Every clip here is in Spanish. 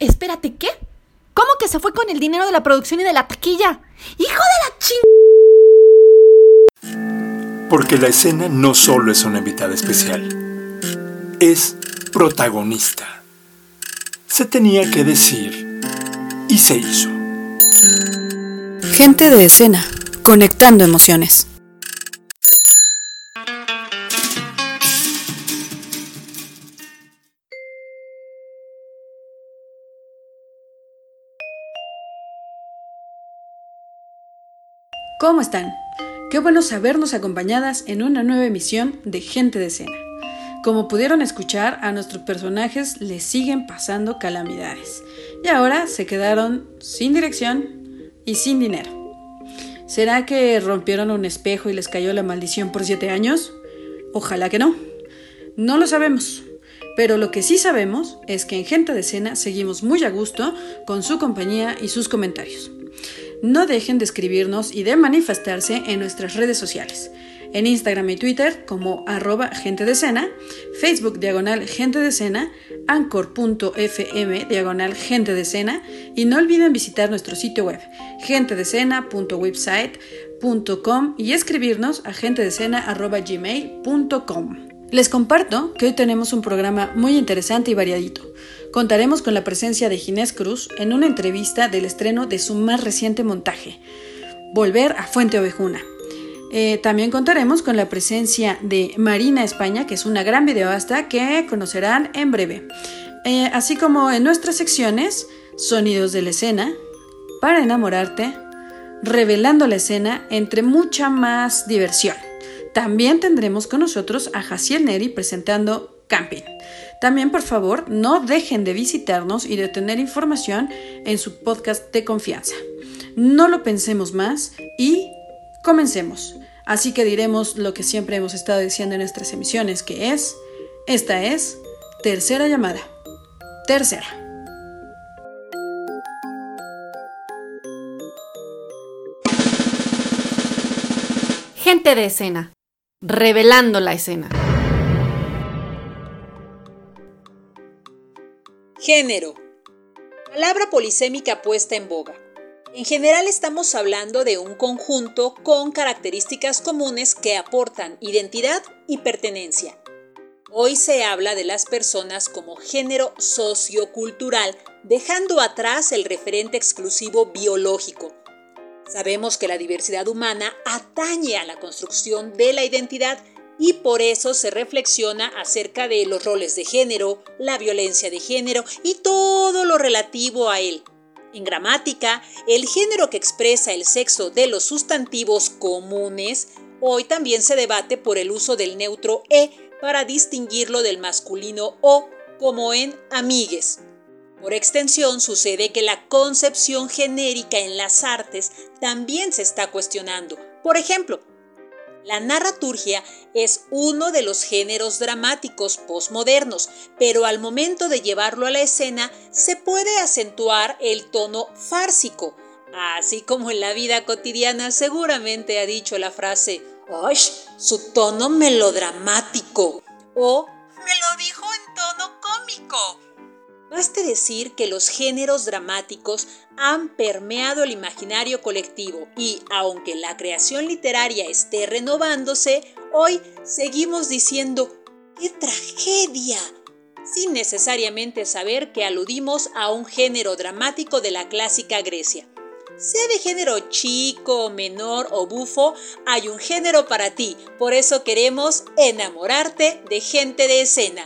Espérate, ¿qué? ¿Cómo que se fue con el dinero de la producción y de la taquilla? ¡Hijo de la ching... Porque la escena no solo es una invitada especial, es protagonista. Se tenía que decir y se hizo. Gente de escena, conectando emociones. ¿Cómo están? Qué bueno sabernos acompañadas en una nueva emisión de Gente de Escena. Como pudieron escuchar, a nuestros personajes les siguen pasando calamidades y ahora se quedaron sin dirección y sin dinero. ¿Será que rompieron un espejo y les cayó la maldición por siete años? Ojalá que no. No lo sabemos. Pero lo que sí sabemos es que en Gente de Escena seguimos muy a gusto con su compañía y sus comentarios. No dejen de escribirnos y de manifestarse en nuestras redes sociales. En Instagram y Twitter como arroba gente de escena, Facebook diagonal gente de escena, anchor.fm diagonal gente de escena y no olviden visitar nuestro sitio web gentedescena.website.com y escribirnos a gentedescena.gmail.com. Les comparto que hoy tenemos un programa muy interesante y variadito. Contaremos con la presencia de Ginés Cruz en una entrevista del estreno de su más reciente montaje, Volver a Fuente Ovejuna. Eh, también contaremos con la presencia de Marina España, que es una gran videoasta que conocerán en breve. Eh, así como en nuestras secciones, Sonidos de la escena, Para enamorarte, Revelando la escena, entre mucha más diversión. También tendremos con nosotros a Jaciel Neri presentando Camping. También, por favor, no dejen de visitarnos y de tener información en su podcast de confianza. No lo pensemos más y comencemos. Así que diremos lo que siempre hemos estado diciendo en nuestras emisiones, que es, esta es tercera llamada. Tercera. Gente de escena revelando la escena. Género. Palabra polisémica puesta en boga. En general estamos hablando de un conjunto con características comunes que aportan identidad y pertenencia. Hoy se habla de las personas como género sociocultural, dejando atrás el referente exclusivo biológico, Sabemos que la diversidad humana atañe a la construcción de la identidad y por eso se reflexiona acerca de los roles de género, la violencia de género y todo lo relativo a él. En gramática, el género que expresa el sexo de los sustantivos comunes hoy también se debate por el uso del neutro e para distinguirlo del masculino o, como en amigues. Por extensión, sucede que la concepción genérica en las artes también se está cuestionando. Por ejemplo, la narraturgia es uno de los géneros dramáticos postmodernos, pero al momento de llevarlo a la escena se puede acentuar el tono fársico, así como en la vida cotidiana seguramente ha dicho la frase, ¡ay! Su tono melodramático o me lo dijo en tono cómico. Baste decir que los géneros dramáticos han permeado el imaginario colectivo y, aunque la creación literaria esté renovándose, hoy seguimos diciendo ¡qué tragedia! sin necesariamente saber que aludimos a un género dramático de la clásica Grecia. Sea de género chico, menor o bufo, hay un género para ti, por eso queremos enamorarte de gente de escena.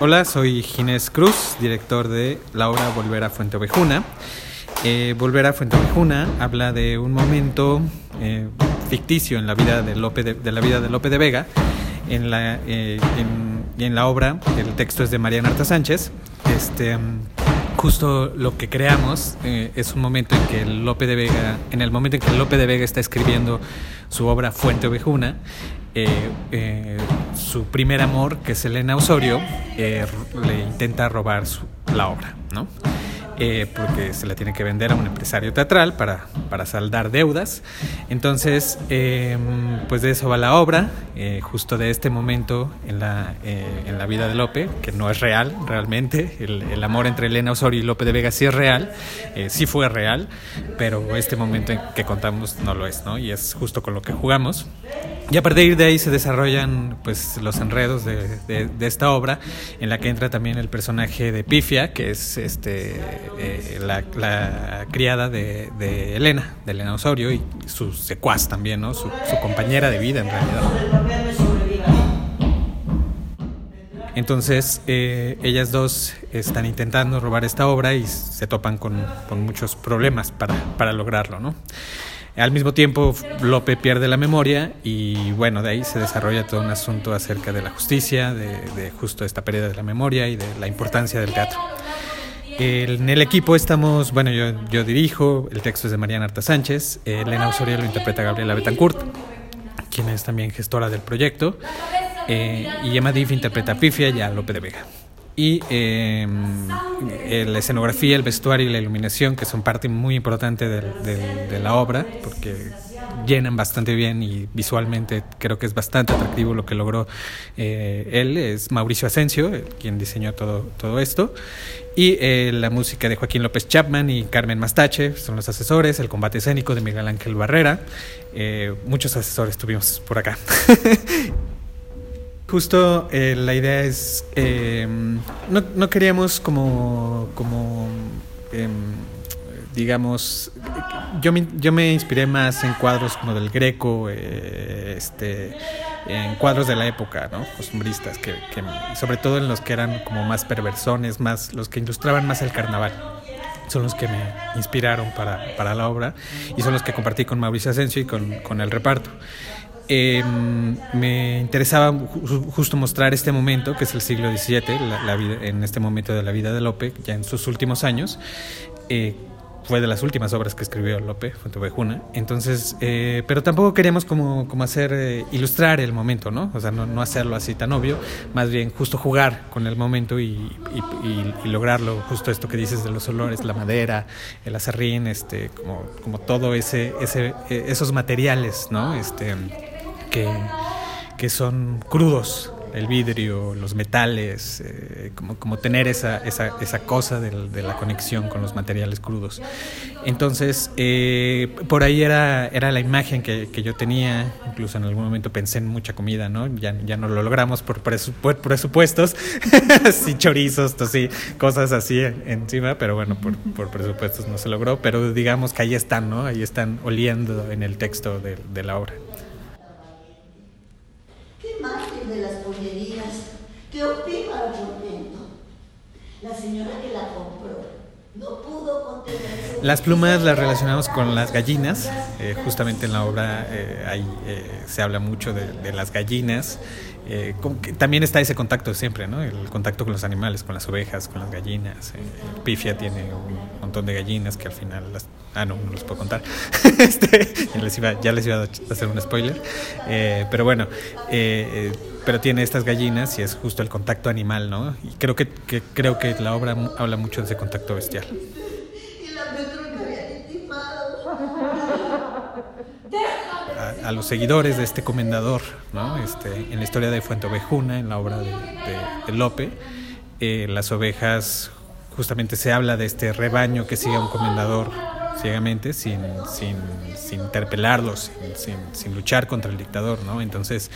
Hola, soy Ginés Cruz, director de la obra Volver a Fuente Ovejuna. Eh, Volver a Fuente Ovejuna habla de un momento eh, ficticio en la vida de Lope de, la vida de Lope de Vega. En la, eh, en, la obra, el texto es de Mariana Arta Sánchez. Este, justo lo que creamos es un momento en que Lope de Vega, en el momento en que Lope de Vega está escribiendo su obra Fuente Ovejuna, su primer amor, que es Elena Osorio, eh, le intenta robar la obra, ¿no? eh, porque se la tiene que vender a un empresario teatral para, para saldar deudas. Entonces, em, pues de eso va la obra, eh, justo de este momento en la, eh, en la vida de Lope, que no es real realmente, el, el, amor entre Elena Osorio y Lope de Vega sí es real, sí fue real, pero este momento en que contamos no lo es, ¿no? Y es justo con lo que jugamos. Y a partir de ahí se desarrollan pues los enredos de, esta obra, en la que entra también el personaje de Pifia, que es este eh, la, criada de, Elena, de Elena Osorio, y su secuaz también, ¿no? Su, compañera de vida en realidad. Entonces, eh, ellas dos están intentando robar esta obra y se topan con, con muchos problemas para, para lograrlo, ¿no? Al mismo tiempo, Lope pierde la memoria y bueno, de ahí se desarrolla todo un asunto acerca de la justicia, de, justo esta pérdida de la memoria y de la importancia del teatro. en el equipo estamos, bueno, yo, dirijo, el texto es de Mariana Arta Sánchez, Elena Osorio lo interpreta Gabriela Betancourt, quien es también gestora del proyecto, eh, y Emma Diff interpreta a Pifia y a Lope de Vega y em, la escenografía, el vestuario y la iluminación, que son parte muy importante de, la obra, porque llenan bastante bien y visualmente creo que es bastante atractivo lo que logró eh, él, es Mauricio Asensio, quien diseñó todo, todo esto, y eh, la música de Joaquín López Chapman y Carmen Mastache son los asesores, el combate escénico de Miguel Ángel Barrera, eh, muchos asesores tuvimos por acá. Justo eh, la idea es, eh, no, no, queríamos como, como eh, digamos, yo me, yo me inspiré más en cuadros como del Greco, eh, este, en cuadros de la época, ¿no? Costumbristas, que, que, sobre todo en los que eran como más perversones, más, los que ilustraban más el carnaval son los que me inspiraron para, para, la obra y son los que compartí con Mauricio Asensio y con, con el reparto. Eh, me interesaba justo mostrar este momento, que es el siglo XVII, la, vida, en este momento de la vida de Lope, ya en sus últimos años. Eh, fue de las últimas obras que escribió Lope, Fuentevejuna. Entonces, eh, pero tampoco queríamos como, como hacer, eh, ilustrar el momento, ¿no? O sea, no, no, hacerlo así tan obvio, más bien justo jugar con el momento y, y, lograrlo, justo esto que dices de los olores, la madera, el acerrín, este, como, como todo ese, ese, esos materiales, ¿no? Este, que, que son crudos, el vidrio, los metales, eh, como, como, tener esa, esa, esa cosa de, la conexión con los materiales crudos. Entonces, eh, por ahí era, era la imagen que, que, yo tenía, incluso en algún momento pensé en mucha comida, ¿no? Ya, ya no lo logramos por, presupuestos, sí, chorizos, sí, cosas así encima, pero bueno, por, por, presupuestos no se logró, pero digamos que ahí están, ¿no? Ahí están oliendo en el texto de, de la obra. Las pollerías, que. La señora que la compró no pudo contenerse. Las plumas las relacionamos con las gallinas, eh, justamente en la obra eh, eh, se habla mucho de, las gallinas. Eh, también está ese contacto siempre, ¿no? El contacto con los animales, con las ovejas, con las gallinas. Eh, Pifia tiene un montón de gallinas que al final las... Ah, no, no los puedo contar. este, ya, les iba, ya les iba a hacer un spoiler. Pero bueno, pero tiene estas gallinas y es justo el contacto animal, ¿no? Y creo que, creo que la obra habla mucho de ese contacto bestial. a, los seguidores de este comendador, ¿no? este, en la historia de Fuentovejuna, en la obra de Lope, eh, las ovejas, justamente se habla de este rebaño que sigue a un comendador ciegamente, sin, sin, sin interpelarlos, sin, sin, luchar contra el dictador, ¿no? Entonces,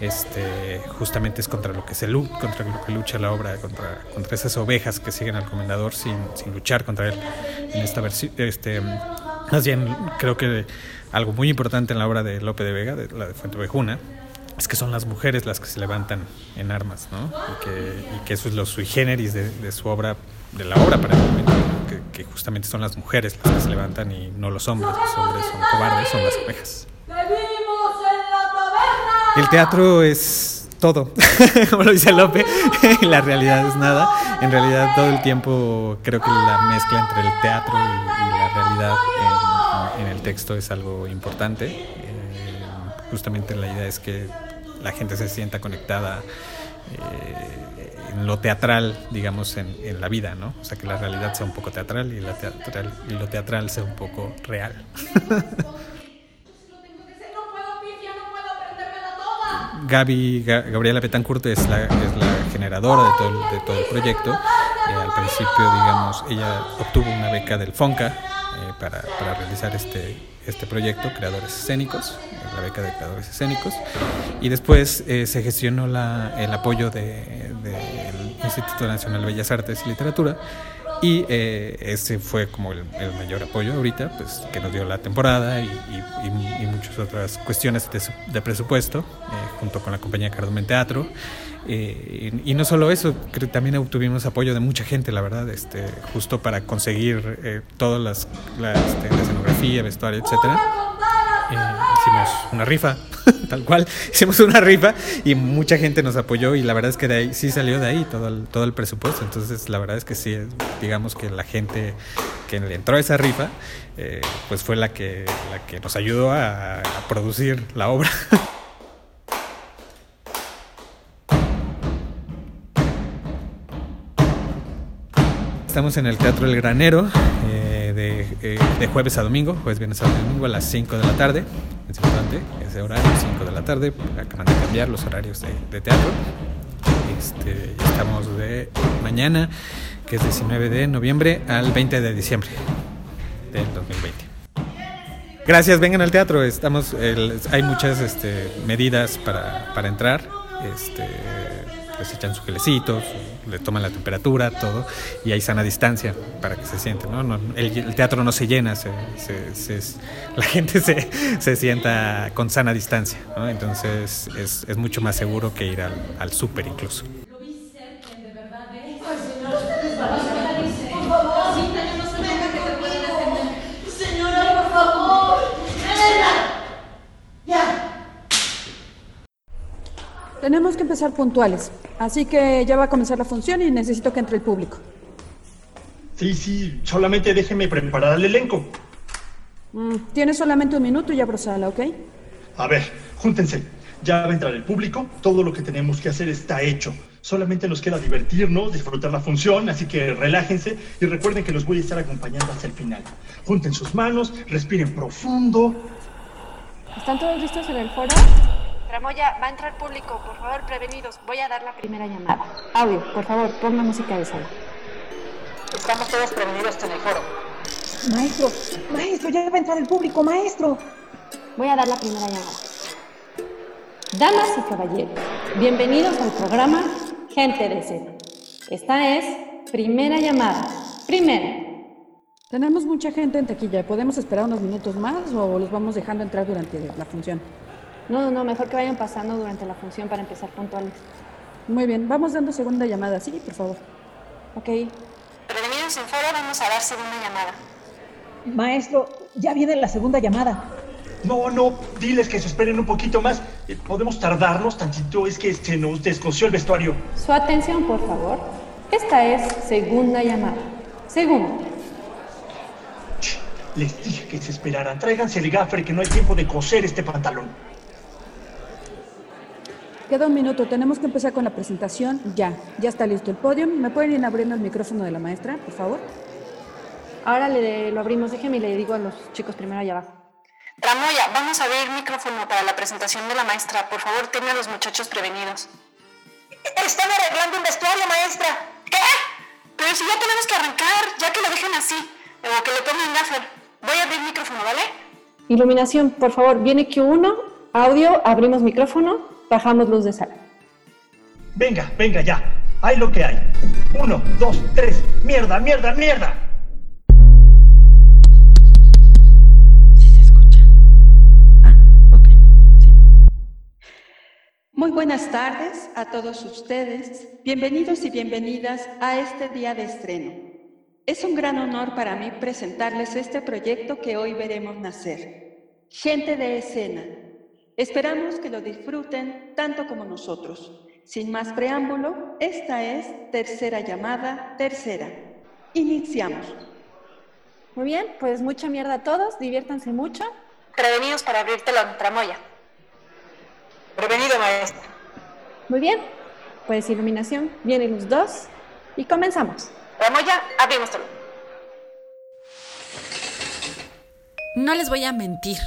este, justamente es contra lo que se contra lo que lucha la obra, contra, contra esas ovejas que siguen al comendador sin, sin luchar contra él. En esta versión, este, más bien creo que algo muy importante en la obra de Lope de Vega, de la de Fuentevejuna, es que son las mujeres las que se levantan en armas, ¿no? Y que, y que eso es lo sui generis de, su obra, de la obra para el momento. Que, justamente son las mujeres las que se levantan y no los hombres, los hombres son cobardes, son las ovejas. El teatro es todo, como lo dice Lope, la realidad es nada. En realidad todo el tiempo creo que la mezcla entre el teatro y, y la realidad en, en, el texto es algo importante. Eh, justamente la idea es que la gente se sienta conectada en lo teatral, digamos, en, en, la vida, ¿no? O sea, que la realidad sea un poco teatral y, la teatral, y lo teatral sea un poco real. Gaby, Gabriela Betancourt es la, es la generadora de todo el, de todo el proyecto. Eh, al principio, digamos, ella obtuvo una beca del FONCA eh, para, para, realizar este, este proyecto, Creadores Escénicos, la beca de Creadores Escénicos. Y después eh, se gestionó la, el apoyo de, de Instituto Nacional de Bellas Artes y Literatura y eh, ese fue como el, mayor apoyo ahorita, pues que nos dio la temporada y, y, muchas otras cuestiones de, presupuesto, eh, junto con la compañía Cardomen Teatro. Eh, y, no solo eso, que también obtuvimos apoyo de mucha gente, la verdad, este, justo para conseguir eh, todas las, la, este, la escenografía, vestuario, etcétera. Hicimos una rifa, tal cual, hicimos una rifa y mucha gente nos apoyó y la verdad es que de ahí sí salió de ahí todo el, todo el presupuesto, entonces la verdad es que sí, digamos que la gente que le entró a esa rifa, eh, pues fue la que, la que nos ayudó a, a producir la obra. Estamos en el Teatro El Granero. Eh, de, eh, de, jueves a domingo, jueves, viernes a domingo a las 5 de la tarde. Es importante ese horario, 5 de la tarde. Acaban de cambiar los horarios de, de teatro. Este, estamos de mañana, que es 19 de noviembre, al 20 de diciembre del 2020. Gracias, vengan al teatro. Estamos, el, hay muchas este, medidas para, para entrar. Este, les echan su gelecito, le toman la temperatura, todo, y hay sana distancia para que se sienten. ¿no? no el, el, teatro no se llena, se, se, se, la gente se, sienta con sana distancia, ¿no? entonces es, es, mucho más seguro que ir al, al súper incluso. Tenemos que empezar puntuales, así que ya va a comenzar la función y necesito que entre el público. Sí, sí, solamente déjeme preparar el elenco. Mm, Tienes solamente un minuto y abro sala, ¿ok? A ver, júntense. Ya va a entrar el público, todo lo que tenemos que hacer está hecho. Solamente nos queda divertirnos, disfrutar la función, así que relájense y recuerden que los voy a estar acompañando hasta el final. Junten sus manos, respiren profundo. ¿Están todos listos en el foro? Tramoya, va a entrar público, por favor, prevenidos. Voy a dar la primera llamada. Audio, por favor, ponga música de sala. Estamos todos prevenidos en el foro. Maestro, maestro, ya va a entrar el público, maestro. Voy a dar la primera llamada. Damas y caballeros, bienvenidos al programa Gente de Escena. Esta es primera llamada. Primera. Tenemos mucha gente en taquilla. ¿Podemos esperar unos minutos más o los vamos dejando entrar durante la función? No, no, mejor que vayan pasando durante la función para empezar puntuales. Muy bien, vamos dando segunda llamada, sí, por favor. Ok. Prevenidos en foro, vamos a dar segunda llamada. Maestro, ya viene la segunda llamada. No, no, diles que se esperen un poquito más. Eh, Podemos tardarnos tantito, es que se nos descosió el vestuario. Su atención, por favor. Esta es segunda llamada. Segunda. Les dije que se esperaran. Tráiganse el gafre que no hay tiempo de coser este pantalón. Queda un minuto, tenemos que empezar con la presentación ya. Ya está listo el podio. ¿Me pueden ir abriendo el micrófono de la maestra, por favor? Ahora le, lo abrimos, déjeme y le digo a los chicos primero allá abajo. Tramoya, vamos a abrir micrófono para la presentación de la maestra. Por favor, tenga a los muchachos prevenidos. Están arreglando un vestuario, maestra. ¿Qué? Pero si ya tenemos que arrancar, ya que lo dejen así. O que le pongan gaffer. Voy a abrir micrófono, ¿vale? Iluminación, por favor, viene Q1, audio, abrimos micrófono, bajamos luz de sala. Venga, venga, ya. Hay lo que hay. Uno, dos, tres. Mierda, mierda, mierda. Sí se escucha. Ah, ok. Sí. Muy buenas tardes a todos ustedes. Bienvenidos y bienvenidas a este día de estreno. Es un gran honor para mí presentarles este proyecto que hoy veremos nacer. Gente de escena. Esperamos que lo disfruten tanto como nosotros. Sin más preámbulo, esta es tercera llamada, tercera. Iniciamos. Muy bien, pues mucha mierda a todos, diviértanse mucho. Prevenidos para abrirte la tramoya. Prevenido, maestra. Muy bien. Pues iluminación, vienen los dos y comenzamos. Vamos ya, abrimos todo. No les voy a mentir.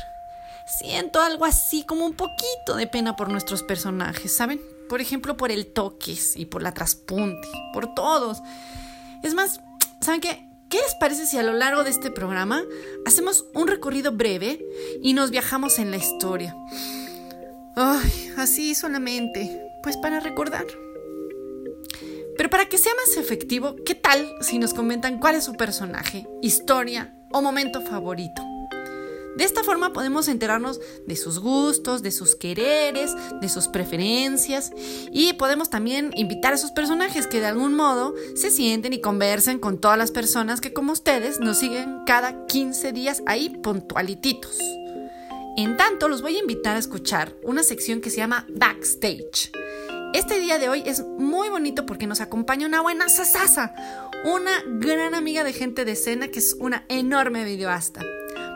Siento algo así como un poquito de pena por nuestros personajes, ¿saben? Por ejemplo, por el toques y por la traspunte, por todos. Es más, ¿saben qué? ¿Qué les parece si a lo largo de este programa hacemos un recorrido breve y nos viajamos en la historia? Ay, así solamente, pues para recordar. Pero para que sea más efectivo, ¿qué tal si nos comentan cuál es su personaje, historia o momento favorito? De esta forma podemos enterarnos de sus gustos, de sus quereres, de sus preferencias y podemos también invitar a esos personajes que de algún modo se sienten y conversen con todas las personas que como ustedes nos siguen cada 15 días ahí puntualititos. En tanto, los voy a invitar a escuchar una sección que se llama Backstage. Este día de hoy es muy bonito porque nos acompaña una buena sasasa, una gran amiga de gente de escena que es una enorme videoasta.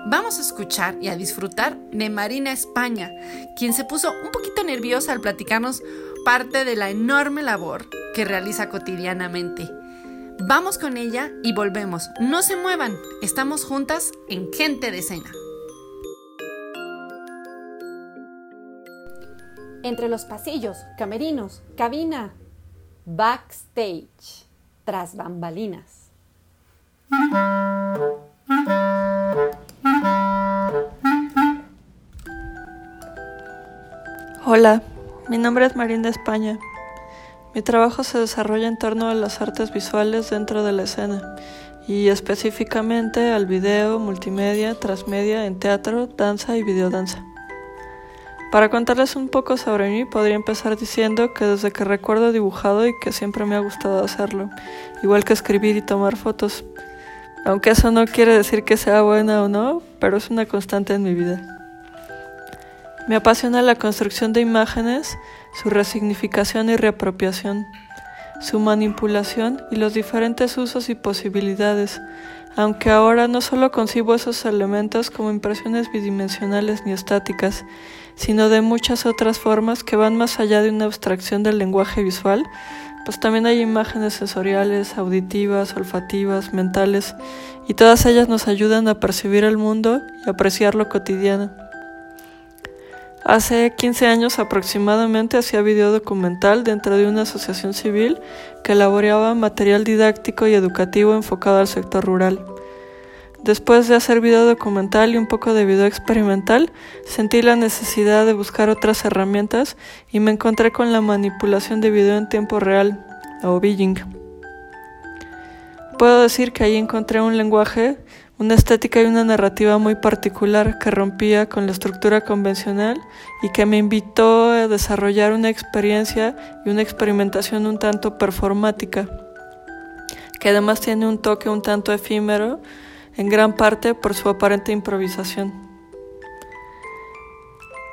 Vamos a escuchar y a disfrutar de Marina España, quien se puso un poquito nerviosa al platicarnos parte de la enorme labor que realiza cotidianamente. Vamos con ella y volvemos. No se muevan, estamos juntas en Gente de Escena. Entre los pasillos, camerinos, cabina, backstage, tras bambalinas. Hola, mi nombre es Marina España. Mi trabajo se desarrolla en torno a las artes visuales dentro de la escena y específicamente al video, multimedia, transmedia en teatro, danza y videodanza. Para contarles un poco sobre mí, podría empezar diciendo que desde que recuerdo he dibujado y que siempre me ha gustado hacerlo, igual que escribir y tomar fotos. Aunque eso no quiere decir que sea buena o no, pero es una constante en mi vida. Me apasiona la construcción de imágenes, su resignificación y reapropiación, su manipulación y los diferentes usos y posibilidades, aunque ahora no solo concibo esos elementos como impresiones bidimensionales ni estáticas, sino de muchas otras formas que van más allá de una abstracción del lenguaje visual, pues también hay imágenes sensoriales, auditivas, olfativas, mentales, y todas ellas nos ayudan a percibir el mundo y apreciar lo cotidiano. Hace 15 años aproximadamente hacía video documental dentro de una asociación civil que elaboraba material didáctico y educativo enfocado al sector rural. Después de hacer video documental y un poco de video experimental, sentí la necesidad de buscar otras herramientas y me encontré con la manipulación de video en tiempo real, o Beijing. Puedo decir que ahí encontré un lenguaje, una estética y una narrativa muy particular que rompía con la estructura convencional y que me invitó a desarrollar una experiencia y una experimentación un tanto performática, que además tiene un toque un tanto efímero, en gran parte por su aparente improvisación.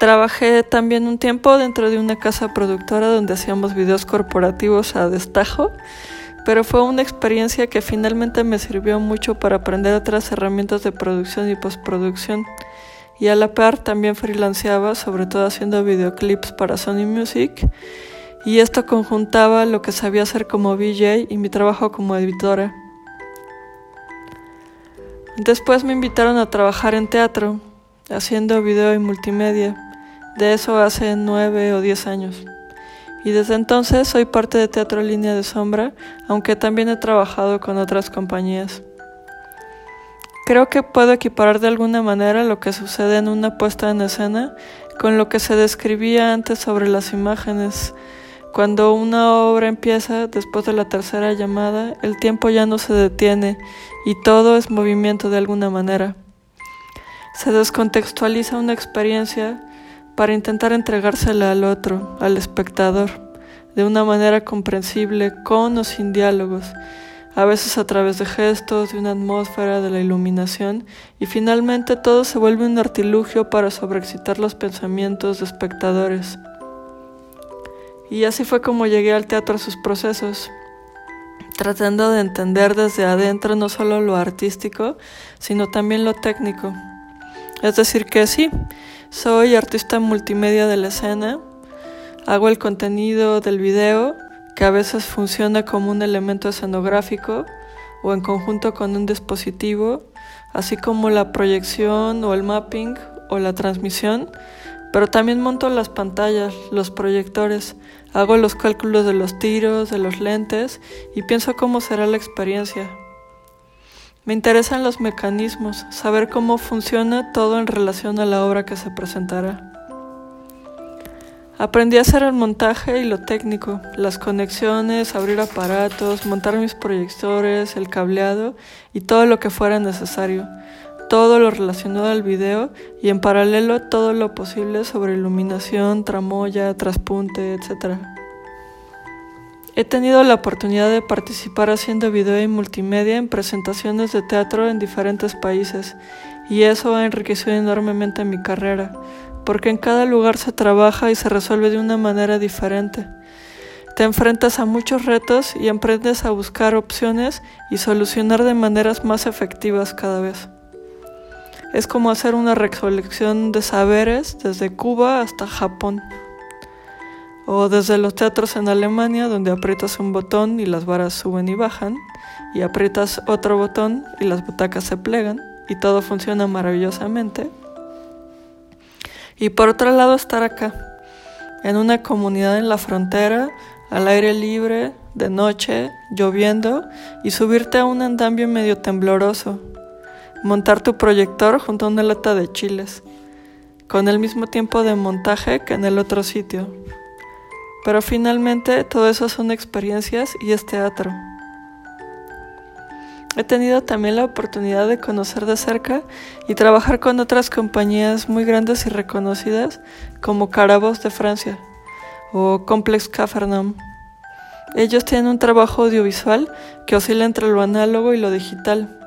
Trabajé también un tiempo dentro de una casa productora donde hacíamos videos corporativos a destajo, pero fue una experiencia que finalmente me sirvió mucho para aprender otras herramientas de producción y postproducción. Y a la par también freelanceaba, sobre todo haciendo videoclips para Sony Music, y esto conjuntaba lo que sabía hacer como VJ y mi trabajo como editora. Después me invitaron a trabajar en teatro, haciendo video y multimedia. De eso hace nueve o diez años. Y desde entonces soy parte de Teatro Línea de Sombra, aunque también he trabajado con otras compañías. Creo que puedo equiparar de alguna manera lo que sucede en una puesta en escena con lo que se describía antes sobre las imágenes. Cuando una obra empieza, después de la tercera llamada, el tiempo ya no se detiene y todo es movimiento de alguna manera. Se descontextualiza una experiencia para intentar entregársela al otro, al espectador, de una manera comprensible, con o sin diálogos, a veces a través de gestos, de una atmósfera, de la iluminación, y finalmente todo se vuelve un artilugio para sobreexcitar los pensamientos de espectadores. Y así fue como llegué al teatro a sus procesos tratando de entender desde adentro no solo lo artístico, sino también lo técnico. Es decir, que sí, soy artista multimedia de la escena, hago el contenido del video que a veces funciona como un elemento escenográfico o en conjunto con un dispositivo, así como la proyección o el mapping o la transmisión, pero también monto las pantallas, los proyectores, hago los cálculos de los tiros, de los lentes y pienso cómo será la experiencia. Me interesan los mecanismos, saber cómo funciona todo en relación a la obra que se presentará. Aprendí a hacer el montaje y lo técnico, las conexiones, abrir aparatos, montar mis proyectores, el cableado y todo lo que fuera necesario, todo lo relacionado al video y en paralelo todo lo posible sobre iluminación, tramoya, traspunte, etc. He tenido la oportunidad de participar haciendo video y multimedia en presentaciones de teatro en diferentes países y eso ha enriquecido enormemente mi carrera porque en cada lugar se trabaja y se resuelve de una manera diferente. Te enfrentas a muchos retos y aprendes a buscar opciones y solucionar de maneras más efectivas cada vez. Es como hacer una recolección de saberes desde Cuba hasta Japón. O desde los teatros en Alemania donde aprietas un botón y las varas suben y bajan, y aprietas otro botón y las butacas se plegan y todo funciona maravillosamente y por otro lado estar acá, en una comunidad en la frontera, al aire libre, de noche, lloviendo, y subirte a un andamio medio tembloroso, montar tu proyector junto a una lata de chiles, con el mismo tiempo de montaje que en el otro sitio. Pero finalmente todo eso son experiencias y es teatro. He tenido también la oportunidad de conocer de cerca y trabajar con otras compañías muy grandes y reconocidas como Carabos de Francia o Complex Cafarnam. Ellos tienen un trabajo audiovisual que oscila entre lo análogo y lo digital,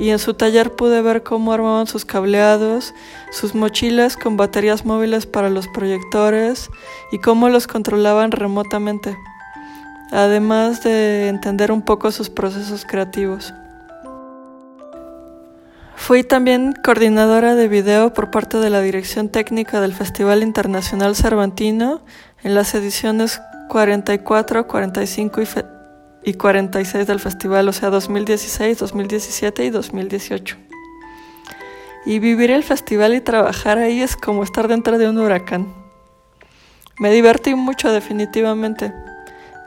y en su taller pude ver cómo armaban sus cableados, sus mochilas con baterías móviles para los proyectores y cómo los controlaban remotamente, además de entender un poco sus procesos creativos. Fui también coordinadora de video por parte de la Dirección Técnica del Festival Internacional Cervantino en las ediciones 44, 45 y, 46 del festival, o sea, 2016, 2017 y 2018. Y vivir el festival y trabajar ahí es como estar dentro de un huracán. Me divertí mucho definitivamente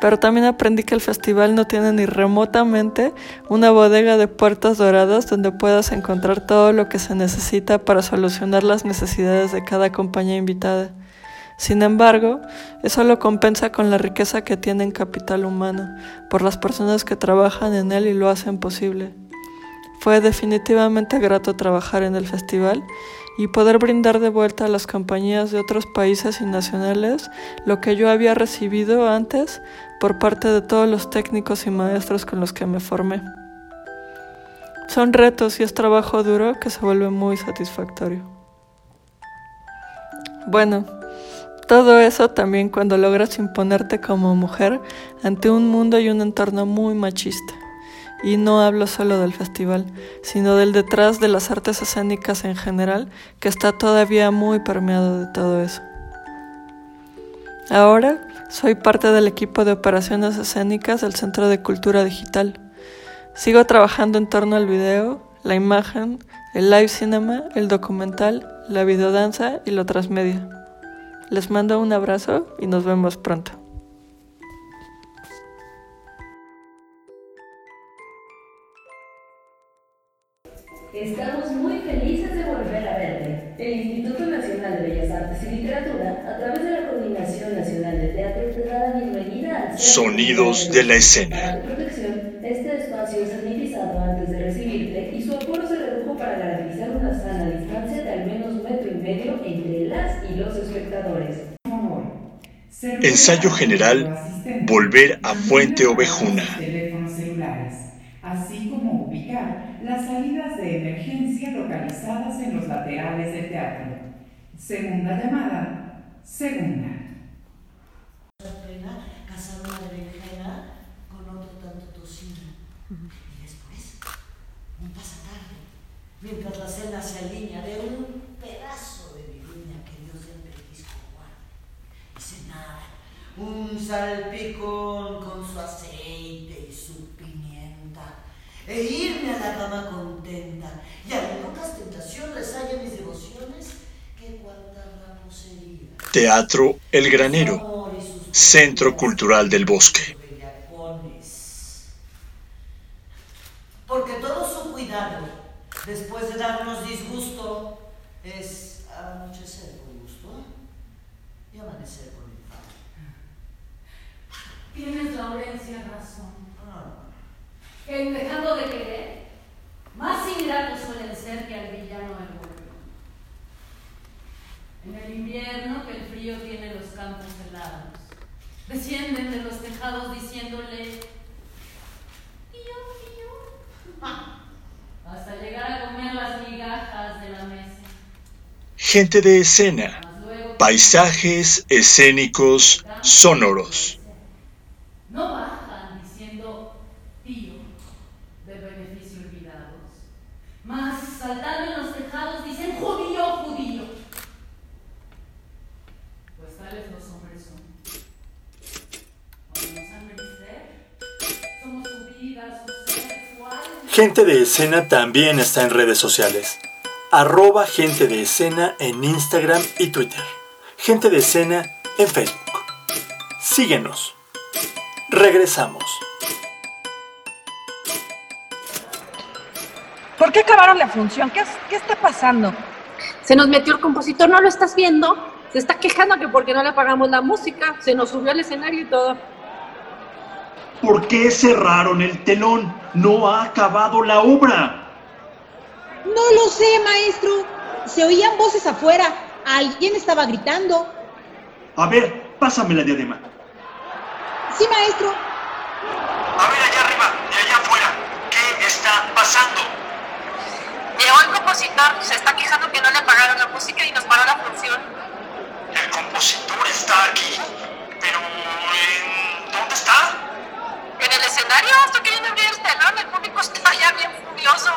pero también aprendí que el festival no tiene ni remotamente una bodega de puertas doradas donde puedas encontrar todo lo que se necesita para solucionar las necesidades de cada compañía invitada. Sin embargo, eso lo compensa con la riqueza que tiene en capital humano, por las personas que trabajan en él y lo hacen posible. Fue definitivamente grato trabajar en el festival y poder brindar de vuelta a las compañías de otros países y nacionales lo que yo había recibido antes por parte de todos los técnicos y maestros con los que me formé. Son retos y es trabajo duro que se vuelve muy satisfactorio. Bueno, todo eso también cuando logras imponerte como mujer ante un mundo y un entorno muy machista. Y no hablo solo del festival, sino del detrás de las artes escénicas en general, que está todavía muy permeado de todo eso. Ahora soy parte del equipo de operaciones escénicas del Centro de Cultura Digital. Sigo trabajando en torno al video, la imagen, el live cinema, el documental, la videodanza y lo transmedia. Les mando un abrazo y nos vemos pronto. Estamos muy felices de volver a verte. El Instituto Nacional de Bellas Artes y Literatura, a través de la Coordinación Nacional de Teatro, te da la bienvenida al Sonidos de la escena. Ensayo general, volver a Fuente Ovejuna. así como ubicar las salidas de emergencia localizadas en los laterales del teatro. Segunda llamada, segunda. Cazar una berenjena con otro tanto tocino. Y después, un pasatarde, mientras la cena se alinea de un pedazo de viruña que Dios siempre quiso guarde. Y cenar un salpicón con e irme a la cama contenta. Y a pocas tentaciones haya mis devociones que cuanta raposería. Teatro El Granero, Centro Cultural del Bosque. Porque todo su cuidado, después de darnos disgusto, es anochecer con gusto y amanecer con enfado. Tienes, Laurencia, razón. En dejando de querer, más ingratos suelen ser que al villano el vuelo. En el invierno, que el frío tiene los campos helados, descienden tejados diciéndole hasta llegar a comer las migajas de la mesa. Gente de escena, paisajes escénicos sonoros. No bajan Gente de escena también está en redes sociales. Arroba gente de escena en Instagram y Twitter. Gente de escena en Facebook. Síguenos. Regresamos. ¿Por qué acabaron la función? ¿Qué, qué está pasando? Se nos metió el compositor, ¿no lo estás viendo? Se está quejando que porque no le pagamos la música, se nos subió al escenario y todo. ¿Por qué cerraron el telón? No ha acabado la obra. No lo sé, maestro. Se oían voces afuera. Alguien estaba gritando. A ver, pásame la diadema. Sí, maestro. A ver allá arriba y allá afuera. ¿Qué está pasando? Llegó el compositor, se está quejando que no le pagaron la música y nos paró la función. El compositor está aquí. Pero, ¿en ¿dónde está? En el escenario está queriendo abrir el telón, el público está ya bien furioso.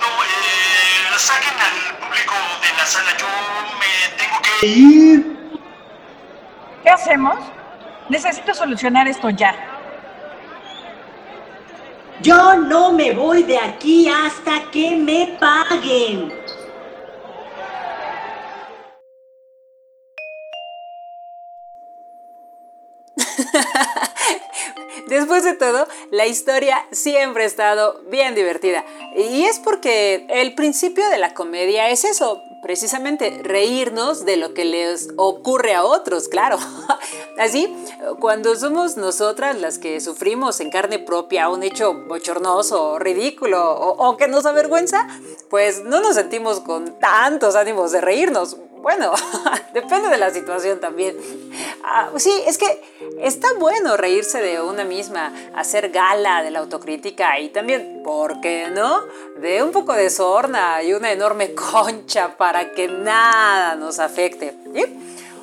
no, eh, saquen al público de la sala. Yo me tengo que ir. ¿Qué hacemos? Necesito solucionar esto ya. Yo no me voy de aquí hasta que me paguen. Después de todo, la historia siempre ha estado bien divertida. Y es porque el principio de la comedia es eso, precisamente reírnos de lo que les ocurre a otros, claro. Así, cuando somos nosotras las que sufrimos en carne propia un hecho bochornoso, ridículo o, o que nos avergüenza, pues no nos sentimos con tantos ánimos de reírnos. Bueno, depende de la situación también. Ah, sí, es que está bueno reírse de una misma, hacer gala de la autocrítica y también, ¿por qué no? De un poco de sorna y una enorme concha para que nada nos afecte.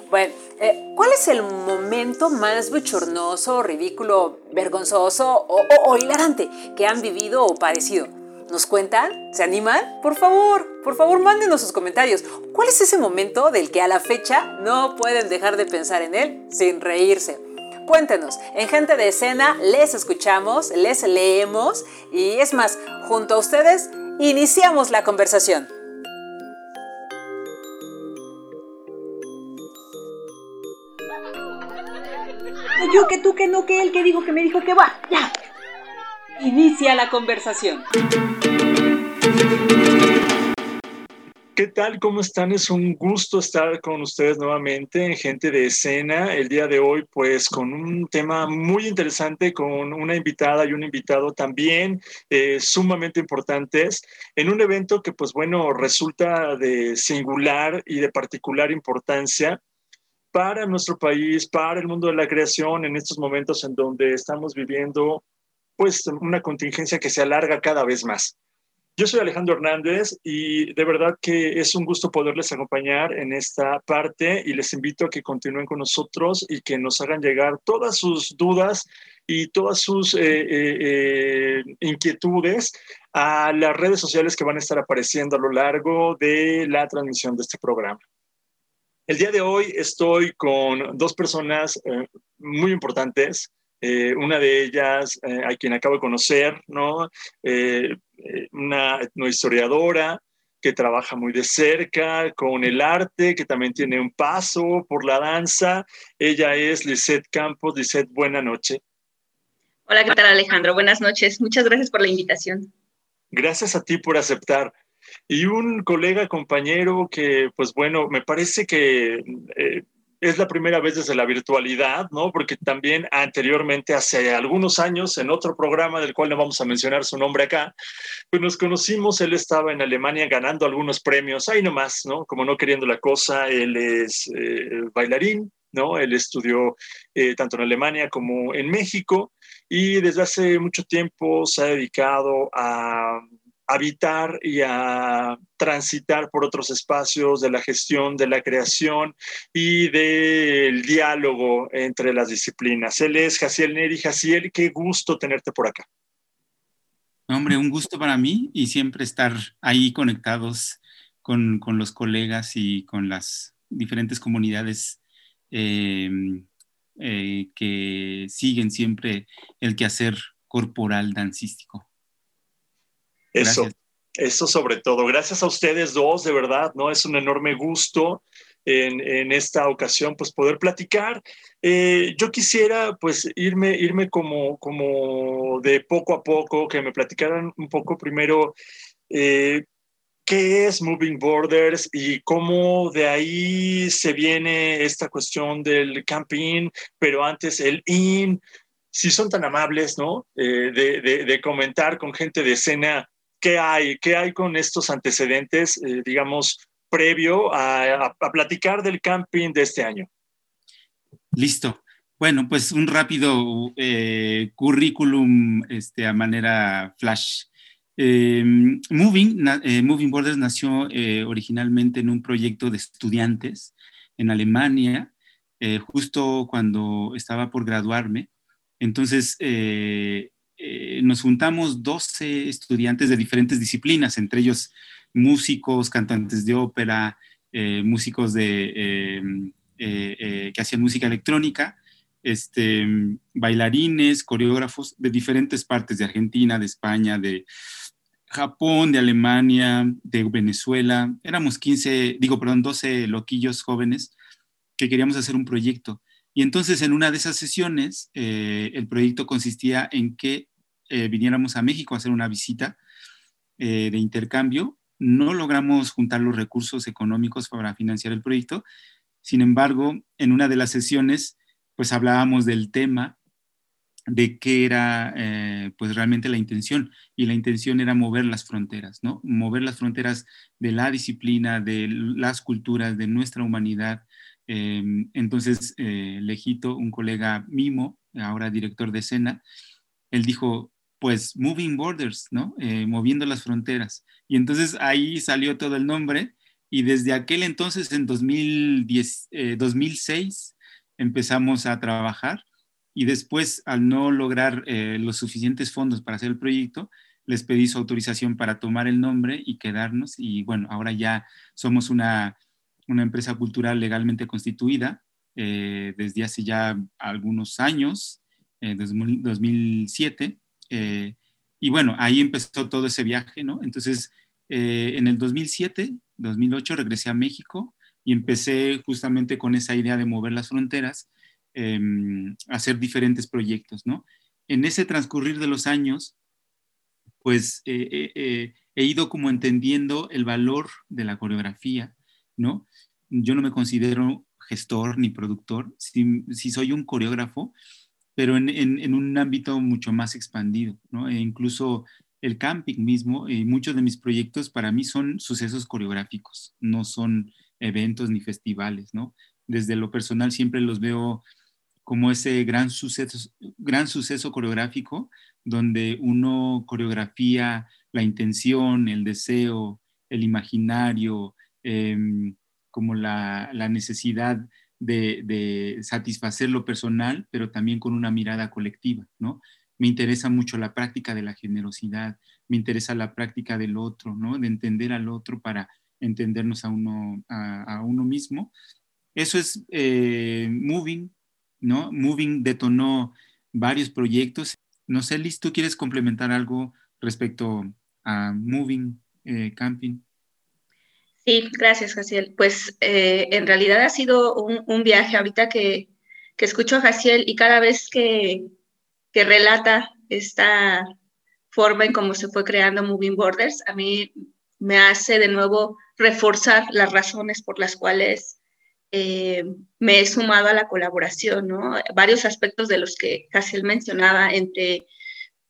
Bueno, eh, ¿cuál es el momento más bochornoso, ridículo, vergonzoso o- o hilarante que han vivido o padecido? ¿Nos cuentan? ¿Se animan? Por favor, por favor, mándenos sus comentarios. ¿Cuál es ese momento del que a la fecha no pueden dejar de pensar en él sin reírse? Cuéntenos, en Gente de Escena les escuchamos, les leemos y es más, junto a ustedes iniciamos la conversación. Yo, que tú, que no, que él, que digo, que me dijo que va. Ya. Inicia la conversación. ¿Qué tal? ¿Cómo están? Es un gusto estar con ustedes nuevamente en Gente de Escena. El día de hoy, pues, con un tema muy interesante, con una invitada y un invitado también eh, sumamente importantes, en un evento que, pues, bueno, resulta de singular y de particular importancia para nuestro país, para el mundo de la creación, en estos momentos en donde estamos viviendo, pues, una contingencia que se alarga cada vez más. Yo soy Alejandro Hernández y de verdad que es un gusto poderles acompañar en esta parte y les invito a que continúen con nosotros y que nos hagan llegar todas sus dudas y todas sus eh, eh, eh, inquietudes a las redes sociales que van a estar apareciendo a lo largo de la transmisión de este programa. El día de hoy estoy con dos personas eh, muy importantes Eh, una de ellas, eh, a quien acabo de conocer, ¿no? Eh, una historiadora que trabaja muy de cerca con el arte, que también tiene un paso por la danza. Ella es Lisette Campos. Lisette, buena noche. Hola, ¿qué tal Alejandro? Buenas noches. Muchas gracias por la invitación. Gracias a ti por aceptar. Y un colega, compañero que, pues bueno, me parece que es la primera vez desde la virtualidad, ¿no? Porque también anteriormente, hace algunos años, en otro programa del cual no vamos a mencionar su nombre acá, pues nos conocimos, él estaba en Alemania ganando algunos premios, ahí nomás, ¿no? Como no queriendo la cosa, él es eh, bailarín, ¿no? Él estudió eh, tanto en Alemania como en México y desde hace mucho tiempo se ha dedicado a habitar y a transitar por otros espacios de la gestión, de la creación y del diálogo entre las disciplinas. Él es Jaciel Neri. Jaciel, qué gusto tenerte por acá. Hombre, un gusto para mí y siempre estar ahí conectados con, los colegas y con las diferentes comunidades em, eh, que siguen siempre el quehacer corporal dancístico. Eso, eso sobre todo. Gracias a ustedes dos, de verdad, ¿no? Es un enorme gusto en, esta ocasión, pues poder platicar. Eh, yo quisiera, pues, irme, irme como, como de poco a poco, que me platicaran un poco primero. Eh, ¿Qué es Moving Borders y cómo de ahí se viene esta cuestión del camping, pero antes el IN? Si son tan amables, ¿no? Eh, de, de, comentar con gente de escena ¿qué hay? ¿Qué hay con estos antecedentes, eh, digamos, previo a, platicar del camping de este año? Listo. Bueno, pues un rápido eh, currículum este, a manera flash. Em, Moving, eh, Moving Borders nació originalmente en un proyecto de estudiantes en Alemania, justo cuando estaba por graduarme. Entonces, eh, nos juntamos 12 estudiantes de diferentes disciplinas, entre ellos músicos, cantantes de ópera, eh, músicos de, eh, que hacían música electrónica, este, bailarines, coreógrafos de diferentes partes de Argentina, de España, de Japón, de Alemania, de Venezuela. Éramos 15, digo, perdón, 12 loquillos jóvenes que queríamos hacer un proyecto. Y entonces en una de esas sesiones, el proyecto consistía en que eh, viniéramos a México a hacer una visita eh, de intercambio. No logramos juntar los recursos económicos para financiar el proyecto. Sin embargo, en una de las sesiones, pues hablábamos del tema de qué era eh, pues realmente la intención y la intención era mover las fronteras, ¿no? Mover las fronteras de la disciplina, de las culturas, de nuestra humanidad. entonces, Lejito, un colega mimo, ahora director de escena, él dijo, pues Moving Borders, ¿no? Eh, moviendo las fronteras. Y entonces ahí salió todo el nombre y desde aquel entonces, en 2010, 2006, eh, empezamos a trabajar y después, al no lograr eh, los suficientes fondos para hacer el proyecto, les pedí su autorización para tomar el nombre y quedarnos. Y bueno, ahora ya somos una, una empresa cultural legalmente constituida desde hace ya algunos años, desde 2007 eh, y bueno, ahí empezó todo ese viaje, ¿no? Entonces, eh, en el 2007, 2008 regresé a México y empecé justamente con esa idea de mover las fronteras, em, hacer diferentes proyectos, ¿no? En ese transcurrir de los años, pues eh, he ido como entendiendo el valor de la coreografía, ¿no? Yo no me considero gestor ni productor, si, si soy un coreógrafo, pero en, un ámbito mucho más expandido, ¿no? E incluso el camping mismo, y muchos de mis proyectos para mí son sucesos coreográficos, no son eventos ni festivales, ¿no? Desde lo personal siempre los veo como ese gran suceso, gran suceso coreográfico donde uno coreografía la intención, el deseo, el imaginario, em, como la, la necesidad de, satisfacer lo personal, pero también con una mirada colectiva, ¿no? Me interesa mucho la práctica de la generosidad, me interesa la práctica del otro, ¿no? De entender al otro para entendernos a uno, a, uno mismo. Eso es eh, Moving, ¿no? Moving detonó varios proyectos. No sé, Liz, ¿tú quieres complementar algo respecto a Moving eh, Camping? Sí, gracias, Jaciel. Pues eh, en realidad ha sido un, viaje ahorita que, que, escucho a Jaciel y cada vez que, que relata esta forma en cómo se fue creando Moving Borders, a mí me hace de nuevo reforzar las razones por las cuales eh, me he sumado a la colaboración, ¿no? Varios aspectos de los que Casiel mencionaba, entre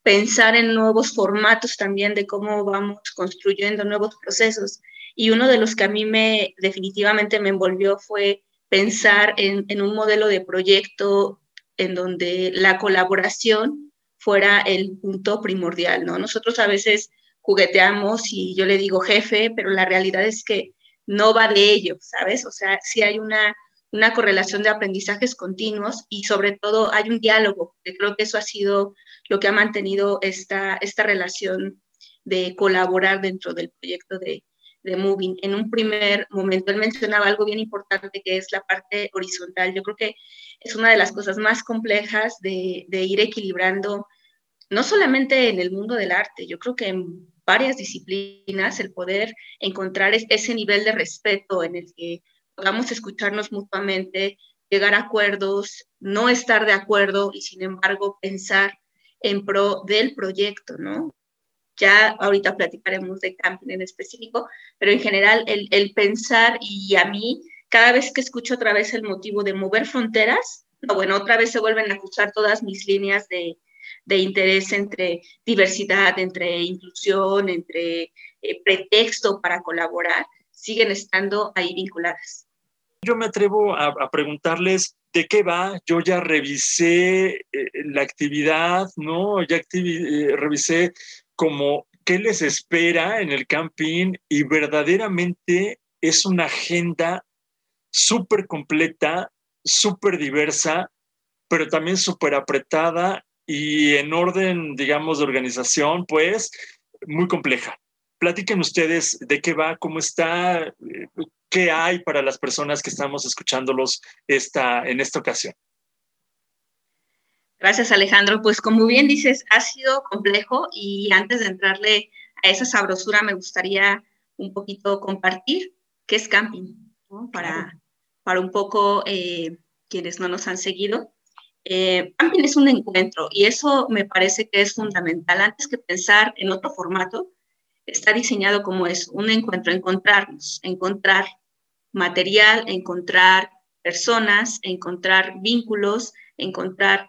pensar en nuevos formatos también de cómo vamos construyendo nuevos procesos. Y uno de los que a mí me definitivamente me envolvió fue pensar en, un modelo de proyecto en donde la colaboración fuera el punto primordial, ¿no? Nosotros a veces jugueteamos y yo le digo jefe, pero la realidad es que no va de ello, ¿sabes? O sea, sí hay una, una correlación de aprendizajes continuos y sobre todo hay un diálogo, que creo que eso ha sido lo que ha mantenido esta, esta relación de colaborar dentro del proyecto de, de Moving. En un primer momento, él mencionaba algo bien importante que es la parte horizontal. Yo creo que es una de las cosas más complejas de, de ir equilibrando, no solamente en el mundo del arte, yo creo que en varias disciplinas, el poder encontrar ese nivel de respeto en el que podamos escucharnos mutuamente, llegar a acuerdos, no estar de acuerdo y sin embargo pensar en pro del proyecto, ¿no? Ya ahorita platicaremos de camping en específico, pero en general el, el pensar y a mí, cada vez que escucho otra vez el motivo de mover fronteras, bueno, otra vez se vuelven a cruzar todas mis líneas de, de interés entre diversidad, entre inclusión, entre eh, pretexto para colaborar, siguen estando ahí vinculadas. Yo me atrevo a, preguntarles de qué va. Yo ya revisé eh, la actividad, ¿no? Ya eh, revisé como qué les espera en el camping y verdaderamente es una agenda súper completa, súper diversa, pero también súper apretada y en orden, digamos, de organización, pues muy compleja. Platiquen ustedes de qué va, cómo está, eh, qué hay para las personas que estamos escuchándolos esta, en esta ocasión. Gracias, Alejandro. Pues como bien dices, ha sido complejo y antes de entrarle a esa sabrosura, me gustaría un poquito compartir qué es camping, para, para un poco eh, quienes no nos han seguido. Eh, camping es un encuentro y eso me parece que es fundamental. Antes que pensar en otro formato, está diseñado como es un encuentro, encontrarnos, encontrar material, encontrar personas, encontrar vínculos, encontrar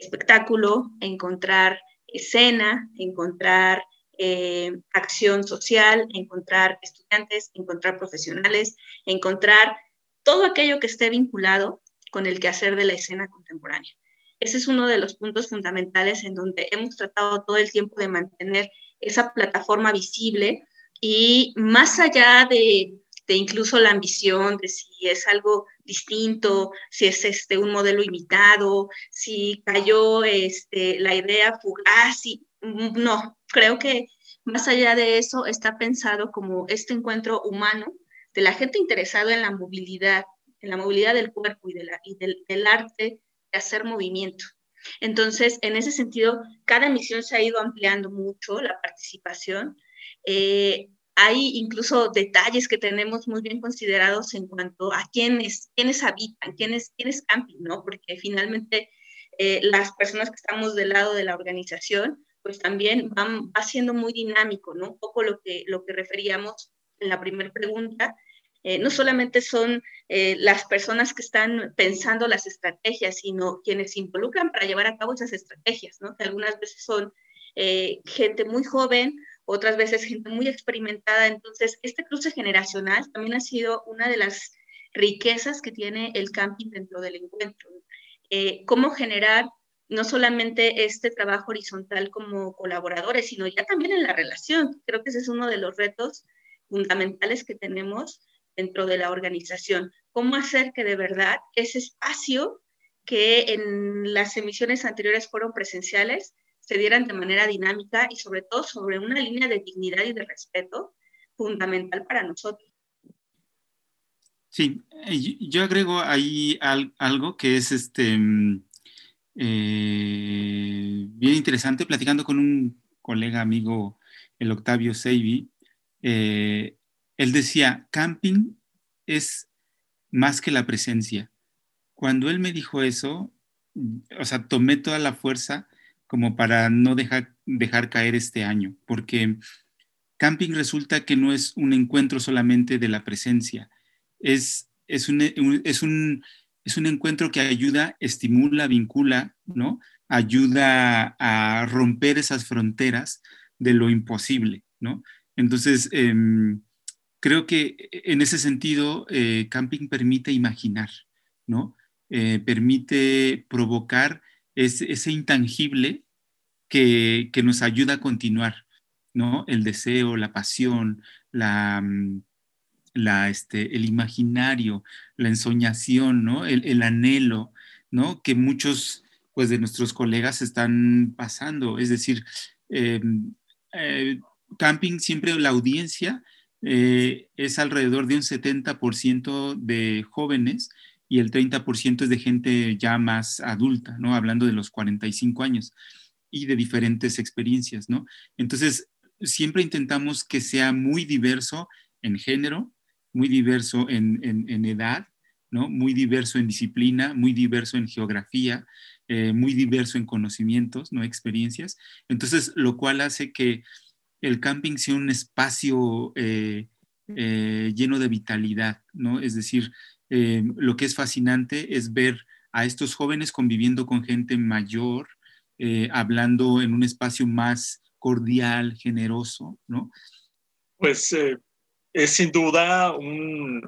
espectáculo, encontrar escena, encontrar eh, acción social, encontrar estudiantes, encontrar profesionales, encontrar todo aquello que esté vinculado con el quehacer de la escena contemporánea. Ese es uno de los puntos fundamentales en donde hemos tratado todo el tiempo de mantener esa plataforma visible y más allá de, incluso la ambición de si es algo distinto, si es este, un modelo imitado, si cayó este, la idea fugaz, y, no, creo que más allá de eso está pensado como este encuentro humano de la gente interesada en la movilidad en la movilidad del cuerpo y, de la, y del, arte de hacer movimiento. Entonces, en ese sentido, cada emisión se ha ido ampliando mucho la participación. Eh, hay incluso detalles que tenemos muy bien considerados en cuanto a quiénes, quiénes habitan, quiénes, quiénes camping, ¿no? Porque finalmente eh, las personas que estamos del lado de la organización, pues también van, va siendo muy dinámico, ¿no? Un poco lo que, lo que referíamos en la primera pregunta, eh, no solamente son eh, las personas que están pensando las estrategias, sino quienes se involucran para llevar a cabo esas estrategias, ¿no? que algunas veces son gente muy joven, otras veces gente muy experimentada. Entonces, este cruce generacional también ha sido una de las riquezas que tiene el camping dentro del encuentro. cómo generar no solamente este trabajo horizontal como colaboradores, sino ya también en la relación. Creo que ese es uno de los retos fundamentales que tenemos dentro de la organización. ¿Cómo hacer que de verdad ese espacio que en las emisiones anteriores fueron presenciales se dieran de manera dinámica y sobre todo sobre una línea de dignidad y de respeto fundamental para nosotros? Sí, yo agrego ahí algo que es este, mm, eh, bien interesante, platicando con un colega amigo, el Octavio Seibi, eh, él decía, camping es más que la presencia. Cuando él me dijo eso, o sea, tomé toda la fuerza como para no dejar, dejar caer este año, porque camping resulta que no es un encuentro solamente de la presencia, es, es, un, es, un, es un encuentro que ayuda, estimula, vincula, ¿no? Ayuda a romper esas fronteras de lo imposible, ¿no? Entonces, em, creo que en ese sentido, eh, camping permite imaginar, ¿no? Eh, permite provocar ese, intangible que, nos ayuda a continuar, ¿no? El deseo, la pasión, la, mm, la, este, el imaginario, la ensoñación, ¿no? El, anhelo, ¿no? Que muchos pues, de nuestros colegas están pasando. Es decir, em, eh, camping siempre la audiencia eh, es alrededor de un 70% de jóvenes y el 30% es de gente ya más adulta, ¿no? Hablando de los 45 años y de diferentes experiencias, ¿no? Entonces, siempre intentamos que sea muy diverso en género, muy diverso en, edad, ¿no? Muy diverso en disciplina, muy diverso en geografía, eh, muy diverso en conocimientos, ¿no? Experiencias. Entonces, lo cual hace que el camping sea un espacio eh, eh, lleno de vitalidad, ¿no? Es decir, eh, lo que es fascinante es ver a estos jóvenes conviviendo con gente mayor, hablando en un espacio más cordial, generoso, ¿no? Pues es sin duda una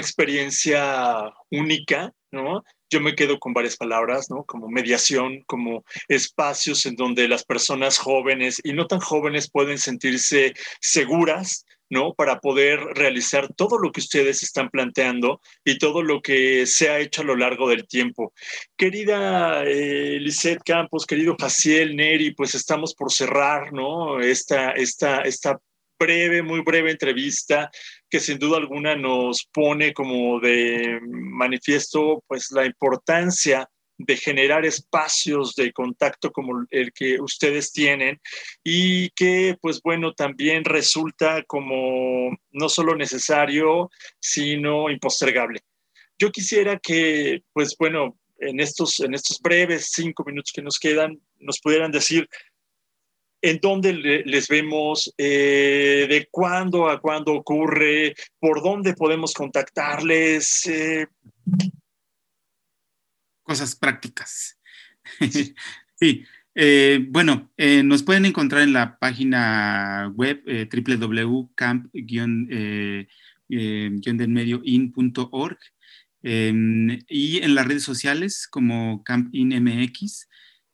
experiencia única, ¿no? yo me quedo con varias palabras, ¿no? Como mediación, como espacios en donde las personas jóvenes y no tan jóvenes pueden sentirse seguras, ¿no? Para poder realizar todo lo que ustedes están planteando y todo lo que se ha hecho a lo largo del tiempo. Querida eh, Lisette Campos, querido Jaciel Neri, pues estamos por cerrar, ¿no? Esta, esta, esta breve, muy breve entrevista que sin duda alguna nos pone como de manifiesto pues la importancia de generar espacios de contacto como el que ustedes tienen y que pues bueno también resulta como no solo necesario sino impostergable. Yo quisiera que pues bueno en estos, en estos breves cinco minutos que nos quedan nos pudieran decir en dónde les vemos, eh, de cuándo a cuándo ocurre, por dónde podemos contactarles. Eh. Cosas prácticas. sí. Eh, bueno, nos pueden encontrar en la página web www.camp-delmedioin.org em, y en las redes sociales como CampInMX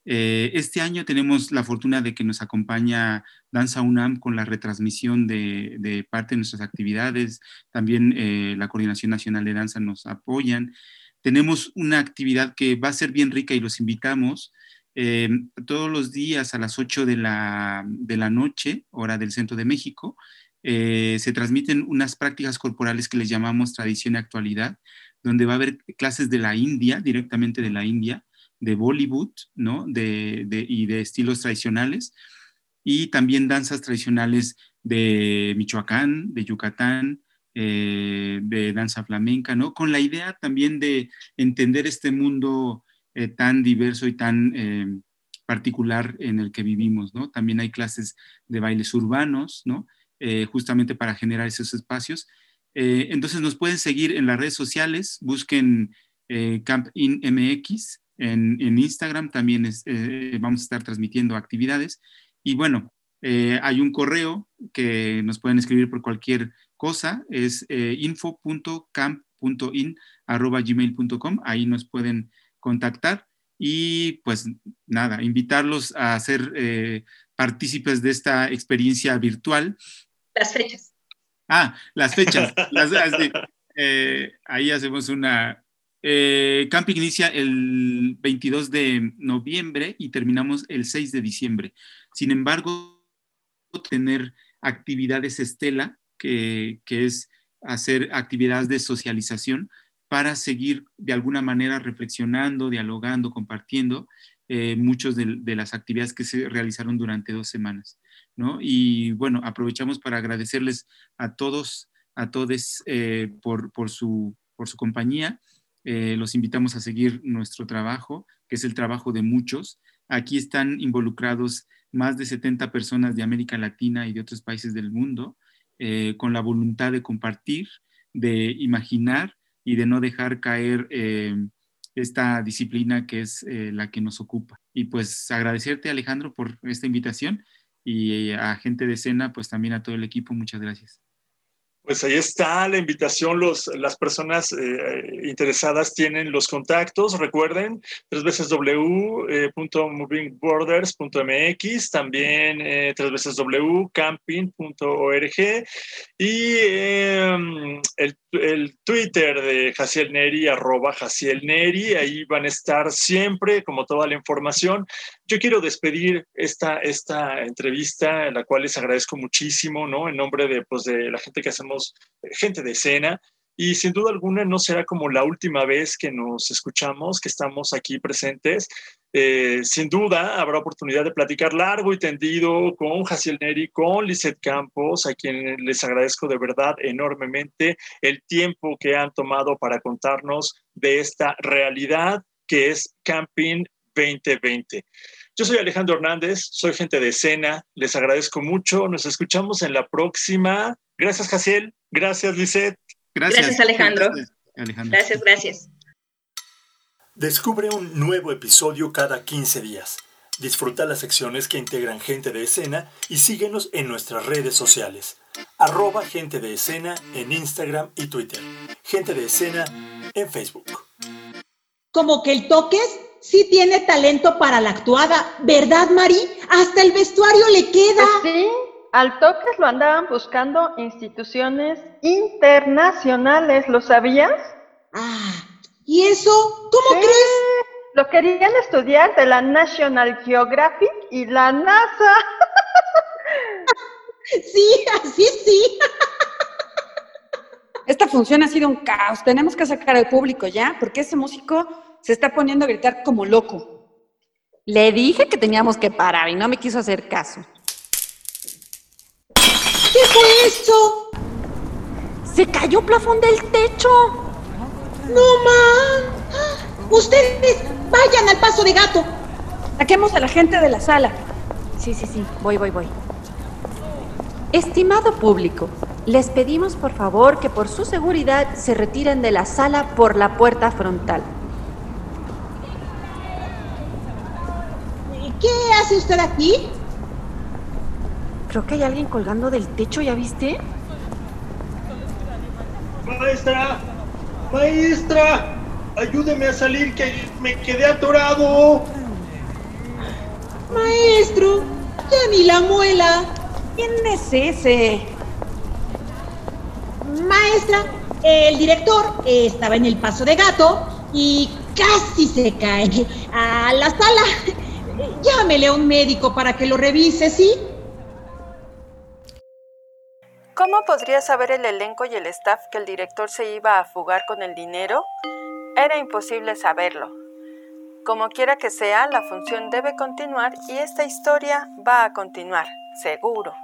eh, este año tenemos la fortuna de que nos acompaña Danza UNAM con la retransmisión de, parte de nuestras actividades. También eh, la Coordinación Nacional de Danza nos apoyan. Tenemos una actividad que va a ser bien rica y los invitamos. Eh, todos los días a las 8 de la, de la noche, hora del centro de México, se transmiten unas prácticas corporales que les llamamos tradición y actualidad, donde va a haber clases de la India, directamente de la India, de Bollywood, ¿no? De, y de estilos tradicionales, y también danzas tradicionales de Michoacán, de Yucatán, eh, de danza flamenca, ¿no? Con la idea también de entender este mundo eh, tan diverso y tan eh, particular en el que vivimos, ¿no? También hay clases de bailes urbanos, ¿no? justamente para generar esos espacios. entonces nos pueden seguir en las redes sociales, busquen Camp In MX en, Instagram también vamos a estar transmitiendo actividades. Y bueno, hay un correo que nos pueden escribir por cualquier cosa, es eh, info.camp.in.gmail.com, ahí nos pueden contactar y pues nada, invitarlos a ser eh, partícipes de esta experiencia virtual. Las fechas. Ah, las fechas. ahí hacemos una, eh, camping inicia el 22 de noviembre y terminamos el 6 de diciembre. Sin embargo, tener actividades estela, que, es hacer actividades de socialización para seguir de alguna manera reflexionando, dialogando, compartiendo eh, muchas de, las actividades que se realizaron durante dos semanas. ¿no? Y bueno, aprovechamos para agradecerles a todos, a todos eh, por, por, su, por su compañía. Eh, los invitamos a seguir nuestro trabajo, que es el trabajo de muchos. Aquí están involucrados más de 70 personas de América Latina y de otros países del mundo, con la voluntad de compartir, de imaginar y de no dejar caer eh, esta disciplina que es eh, la que nos ocupa. Y pues agradecerte Alejandro por esta invitación y a gente de escena, pues también a todo el equipo, muchas gracias. Pues ahí está la invitación. Los, las personas eh, interesadas tienen los contactos. Recuerden, tres veces w.movingborders.mx, también eh, veces w.camping.org y em, el, el, Twitter de Jaciel Neri, arroba Jaciel Neri. Ahí van a estar siempre, como toda la información. Yo quiero despedir esta, esta entrevista, en la cual les agradezco muchísimo, ¿no? En nombre de, pues, de la gente que hacemos, eh, gente de escena, y sin duda alguna no será como la última vez que nos escuchamos, que estamos aquí presentes. Eh, sin duda habrá oportunidad de platicar largo y tendido con Jaciel Neri, con Lizeth Campos, a quien les agradezco de verdad enormemente el tiempo que han tomado para contarnos de esta realidad que es Camping 2020. Yo soy Alejandro Hernández, soy gente de escena, les agradezco mucho, nos escuchamos en la próxima. Gracias, Jaciel, gracias, Lisette. Gracias, Alejandro. Gracias, gracias. Descubre un nuevo episodio cada 15 días. Disfruta las secciones que integran gente de escena y síguenos en nuestras redes sociales. Arroba gente de escena en Instagram y Twitter. Gente de escena en Facebook. Como que el toques sí tiene talento para la actuada, ¿verdad, Mari? Hasta el vestuario le queda. Pues sí, al Toques lo andaban buscando instituciones internacionales, ¿lo sabías? Ah, ¿y eso? ¿Cómo crees? Lo querían estudiar de la National Geographic y la NASA. sí, así sí. Esta función ha sido un caos. Tenemos que sacar al público ya, porque ese músico se está poniendo a gritar como loco. Le dije que teníamos que parar y no me quiso hacer caso. ¿Qué fue esto? Se cayó el plafón del techo. No man. Ustedes vayan al paso de gato. Saquemos a la gente de la sala. Sí, sí, sí. Voy, voy, voy. Estimado público, les pedimos por favor que por su seguridad se retiren de la sala por la puerta frontal. ¿Qué hace usted aquí? Creo que hay alguien colgando del techo, ¿ya viste? Maestra, maestra, ayúdeme a salir que me quedé atorado. Maestro, ya ni la muela. ¿Quién es ese? Maestra, el director estaba en el paso de gato y casi se cae a la sala. Llámele a un médico para que lo revise, ¿sí? ¿Cómo podría saber el elenco y el staff que el director se iba a fugar con el dinero? Era imposible saberlo. Como quiera que sea, la función debe continuar y esta historia va a continuar, seguro.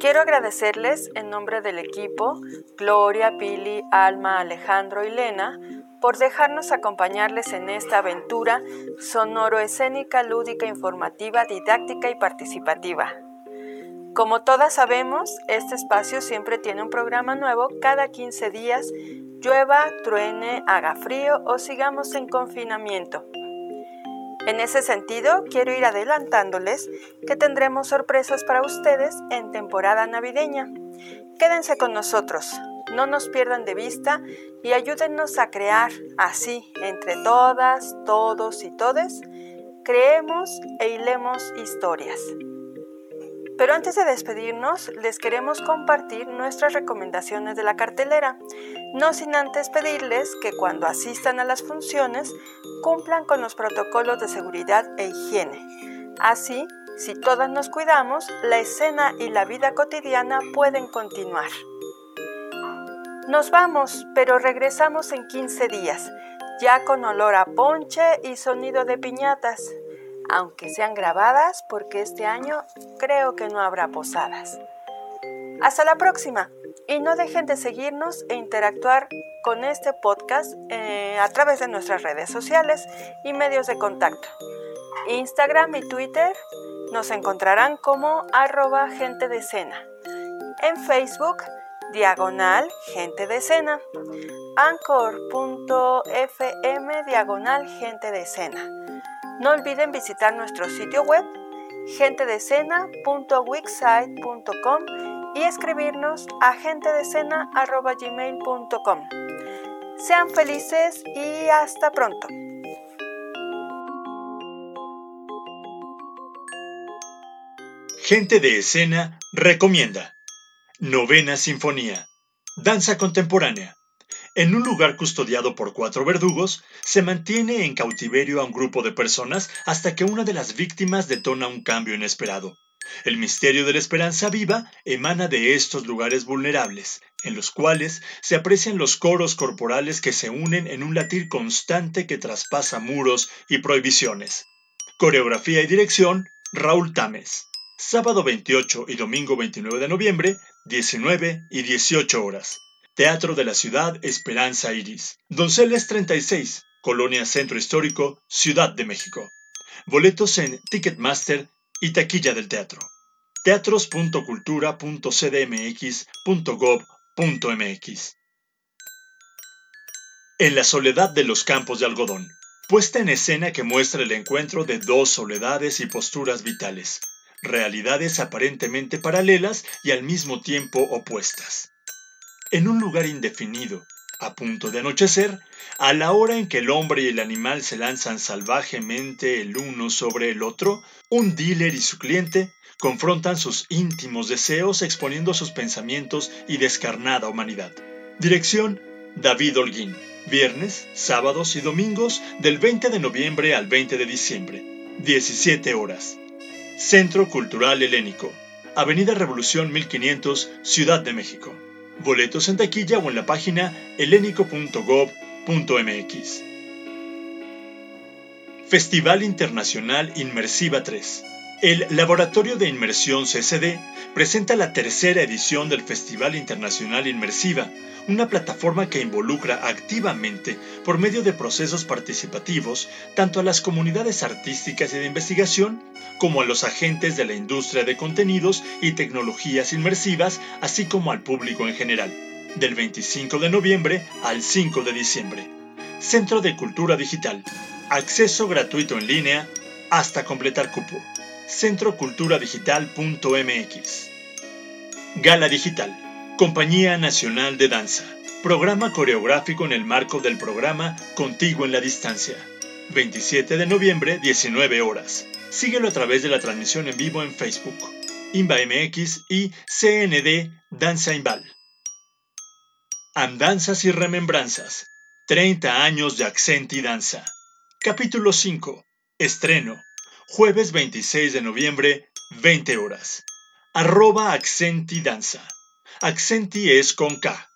Quiero agradecerles en nombre del equipo, Gloria, Pili, Alma, Alejandro y Lena, por dejarnos acompañarles en esta aventura sonoro-escénica, lúdica, informativa, didáctica y participativa. Como todas sabemos, este espacio siempre tiene un programa nuevo cada 15 días, llueva, truene, haga frío o sigamos en confinamiento. En ese sentido, quiero ir adelantándoles que tendremos sorpresas para ustedes en temporada navideña. Quédense con nosotros, no nos pierdan de vista y ayúdennos a crear así, entre todas, todos y todes, creemos e hilemos historias. Pero antes de despedirnos, les queremos compartir nuestras recomendaciones de la cartelera, no sin antes pedirles que cuando asistan a las funciones cumplan con los protocolos de seguridad e higiene. Así, si todas nos cuidamos, la escena y la vida cotidiana pueden continuar. Nos vamos, pero regresamos en 15 días, ya con olor a ponche y sonido de piñatas, aunque sean grabadas porque este año creo que no habrá posadas. Hasta la próxima y no dejen de seguirnos e interactuar con este podcast eh, a través de nuestras redes sociales y medios de contacto. Instagram y Twitter nos encontrarán como arroba gente de cena. En Facebook, diagonal gente de cena. Anchor.fm diagonal gente de cena. No olviden visitar nuestro sitio web gentedecena.wixsite.com y escribirnos a gentedecena.gmail.com. Sean felices y hasta pronto. Gente de Escena recomienda Novena Sinfonía, Danza Contemporánea. En un lugar custodiado por cuatro verdugos, se mantiene en cautiverio a un grupo de personas hasta que una de las víctimas detona un cambio inesperado. El misterio de la esperanza viva emana de estos lugares vulnerables, en los cuales se aprecian los coros corporales que se unen en un latir constante que traspasa muros y prohibiciones. Coreografía y dirección, Raúl Tames. Sábado 28 y domingo 29 de noviembre, 19 y 18 horas. Teatro de la Ciudad Esperanza Iris. Donceles 36, Colonia Centro Histórico, Ciudad de México. Boletos en Ticketmaster y taquilla del teatro. teatros.cultura.cdmx.gov.mx. En la soledad de los campos de algodón. Puesta en escena que muestra el encuentro de dos soledades y posturas vitales, realidades aparentemente paralelas y al mismo tiempo opuestas. En un lugar indefinido, a punto de anochecer, a la hora en que el hombre y el animal se lanzan salvajemente el uno sobre el otro, un dealer y su cliente confrontan sus íntimos deseos exponiendo sus pensamientos y descarnada humanidad. Dirección David Holguín. Viernes, sábados y domingos del 20 de noviembre al 20 de diciembre. 17 horas. Centro Cultural Helénico. Avenida Revolución 1500, Ciudad de México. Boletos en taquilla o en la página helénico.gov.mx. Festival Internacional Inmersiva 3. El Laboratorio de Inmersión CCD presenta la tercera edición del Festival Internacional Inmersiva, una plataforma que involucra activamente, por medio de procesos participativos, tanto a las comunidades artísticas y de investigación, como a los agentes de la industria de contenidos y tecnologías inmersivas, así como al público en general, del 25 de noviembre al 5 de diciembre. Centro de Cultura Digital. Acceso gratuito en línea hasta completar cupo. centroculturadigital.mx. Gala Digital. Compañía Nacional de Danza. Programa coreográfico en el marco del programa Contigo en la Distancia. 27 de noviembre, 19 horas. Síguelo a través de la transmisión en vivo en Facebook, Inba MX y CND Danza Imbal. Andanzas y remembranzas. 30 años de Accenti Danza. Capítulo 5. Estreno. Jueves 26 de noviembre, 20 horas. Arroba Accenti Danza. Accenti es con K.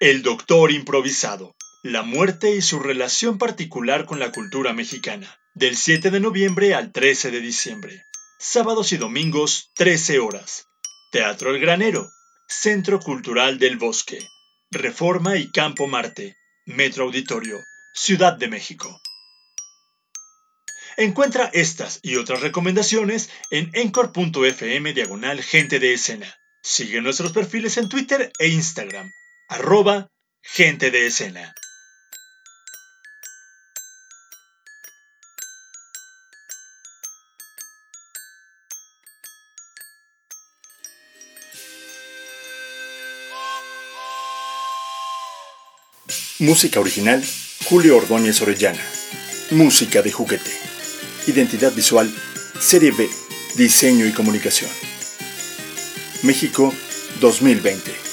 El Doctor Improvisado. La muerte y su relación particular con la cultura mexicana. Del 7 de noviembre al 13 de diciembre. Sábados y domingos, 13 horas. Teatro El Granero. Centro Cultural del Bosque. Reforma y Campo Marte. Metro Auditorio. Ciudad de México. Encuentra estas y otras recomendaciones en encore.fm diagonal gente de escena. Sigue nuestros perfiles en Twitter e Instagram, arroba gente de escena. Música original, Julio Ordóñez Orellana. Música de juguete. Identidad visual, Serie B, Diseño y Comunicación. México 2020.